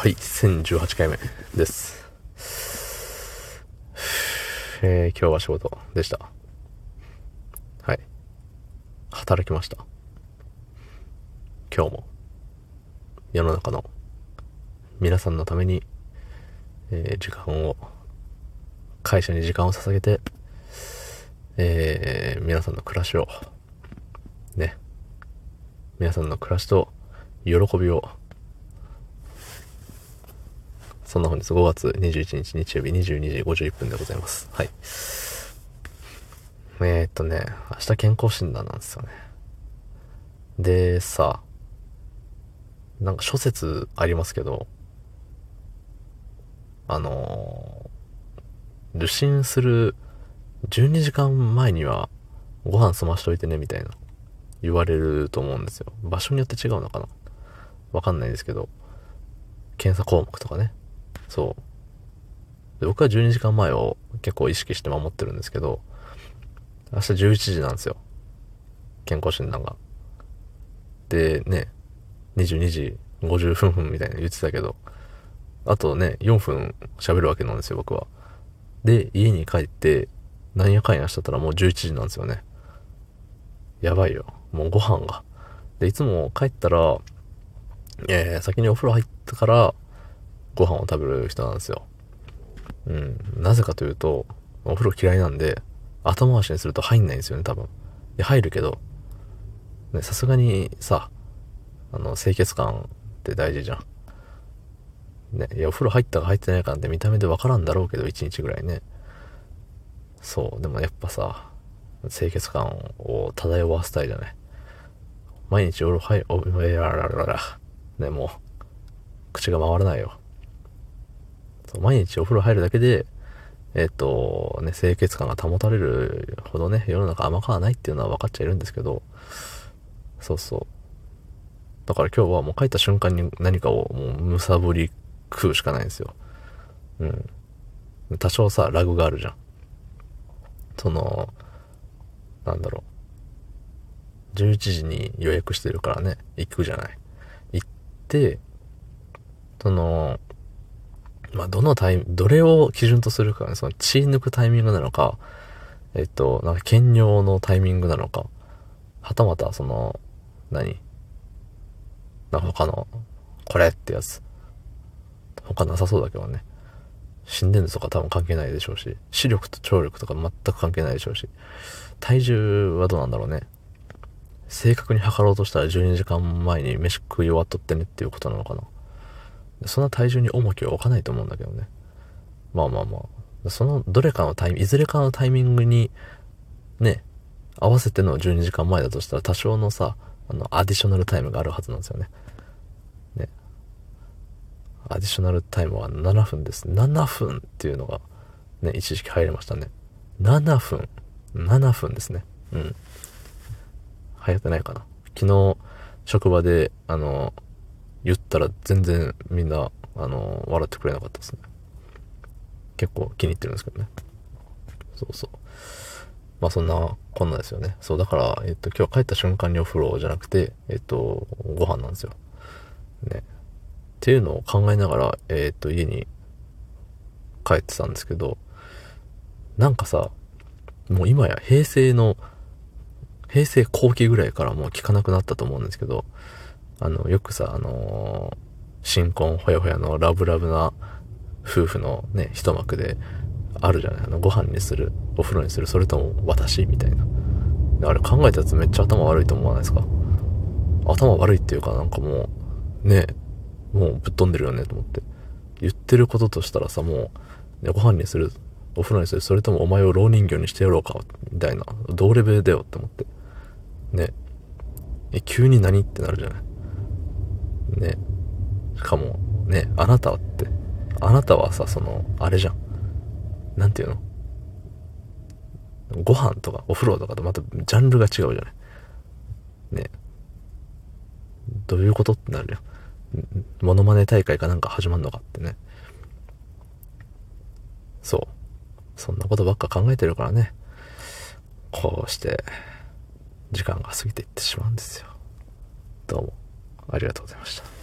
はい、1018回目です。えー、今日は仕事でした。はい。働きました。今日も、世の中の皆さんのために、えー時間を、会社に時間を捧げて、えー皆さんの暮らしを、ね、皆さんの暮らしと喜びをそんな本日5月21日日曜日22時51分でございます。はい。えー、っとね、明日健康診断なんですよね。で、さ、なんか諸説ありますけど、あのー受診する12時間前にはご飯済ましといてねみたいな言われると思うんですよ。場所によって違うのかなわかんないですけど、検査項目とかね。そう。僕は12時間前を結構意識して守ってるんですけど、明日11時なんですよ。健康診断が。で、ね、22時50分分みたいな言ってたけど、あとね、4分喋るわけなんですよ、僕は。で、家に帰って、なんやかんやしとったらもう11時なんですよね。やばいよ。もうご飯が。で、いつも帰ったら、えー、先にお風呂入ってから、ご飯を食べる人なんですよ。うん。なぜかというと、お風呂嫌いなんで、後回しにすると入んないんですよね、多分。いや、入るけど、ね、さすがにさ、あの、清潔感って大事じゃん。ね、いや、お風呂入ったか入ってないかなんて見た目でわからんだろうけど、1日ぐらいね。そう、でもやっぱさ、清潔感を漂わせたいじゃない。毎日お風呂入、お、えらららら。ね、もう、口が回らないよ。毎日お風呂入るだけで、えっ、と、ね、清潔感が保たれるほどね、世の中甘くはないっていうのは分かっちゃいるんですけど、そうそう。だから今日はもう帰った瞬間に何かをもうむさぼり食うしかないんですよ。うん。多少さ、ラグがあるじゃん。その、なんだろう。11時に予約してるからね、行くじゃない。行って、その、まあ、どのタイミどれを基準とするかね、その血抜くタイミングなのか、えっと、なんか検尿のタイミングなのか、はたまたその、何？なんか他の、これってやつ。他なさそうだけどね。心電図とか多分関係ないでしょうし、視力と聴力とか全く関係ないでしょうし、体重はどうなんだろうね。正確に測ろうとしたら12時間前に飯食い終わっとってねっていうことなのかな。そんな体重に重きを置かないと思うんだけどね。まあまあまあ。そのどれかのタイミング、いずれかのタイミングに、ね、合わせての12時間前だとしたら多少のさ、あの、アディショナルタイムがあるはずなんですよね。ね。アディショナルタイムは7分です。7分っていうのが、ね、一時期入りましたね。7分。7分ですね。うん。流行ってないかな。昨日、職場で、あの、言ったら全然みんな、あの、笑ってくれなかったですね。結構気に入ってるんですけどね。そうそう。まあそんなこんなですよね。そう、だから、えっと、今日帰った瞬間にお風呂じゃなくて、えっと、ご飯なんですよ。ね。っていうのを考えながら、えっと、家に帰ってたんですけど、なんかさ、もう今や平成の、平成後期ぐらいからもう聞かなくなったと思うんですけど、あの、よくさ、あのー新婚ほやほやのラブラブな夫婦のね、一幕であるじゃないあの、ご飯にする、お風呂にする、それとも私みたいな。あれ考えたやつめっちゃ頭悪いと思わないですか？頭悪いっていうかなんかもう、ね、もうぶっ飛んでるよねと思って。言ってることとしたらさ、もう、ね、ご飯にする、お風呂にする、それともお前を老人形にしてやろうか、みたいな、同レベルだよって思って。ね。え、急に何？ってなるじゃない。ね。しかも、ね、あなたはって、あなたはさ、その、あれじゃん。なんていうの？ご飯とかお風呂とかとまたジャンルが違うじゃない。ね。どういうことってなるよ。モノマネ大会かなんか始まんのかってね。そう。そんなことばっか考えてるからね。こうして、時間が過ぎていってしまうんですよ。どうも、ありがとうございました。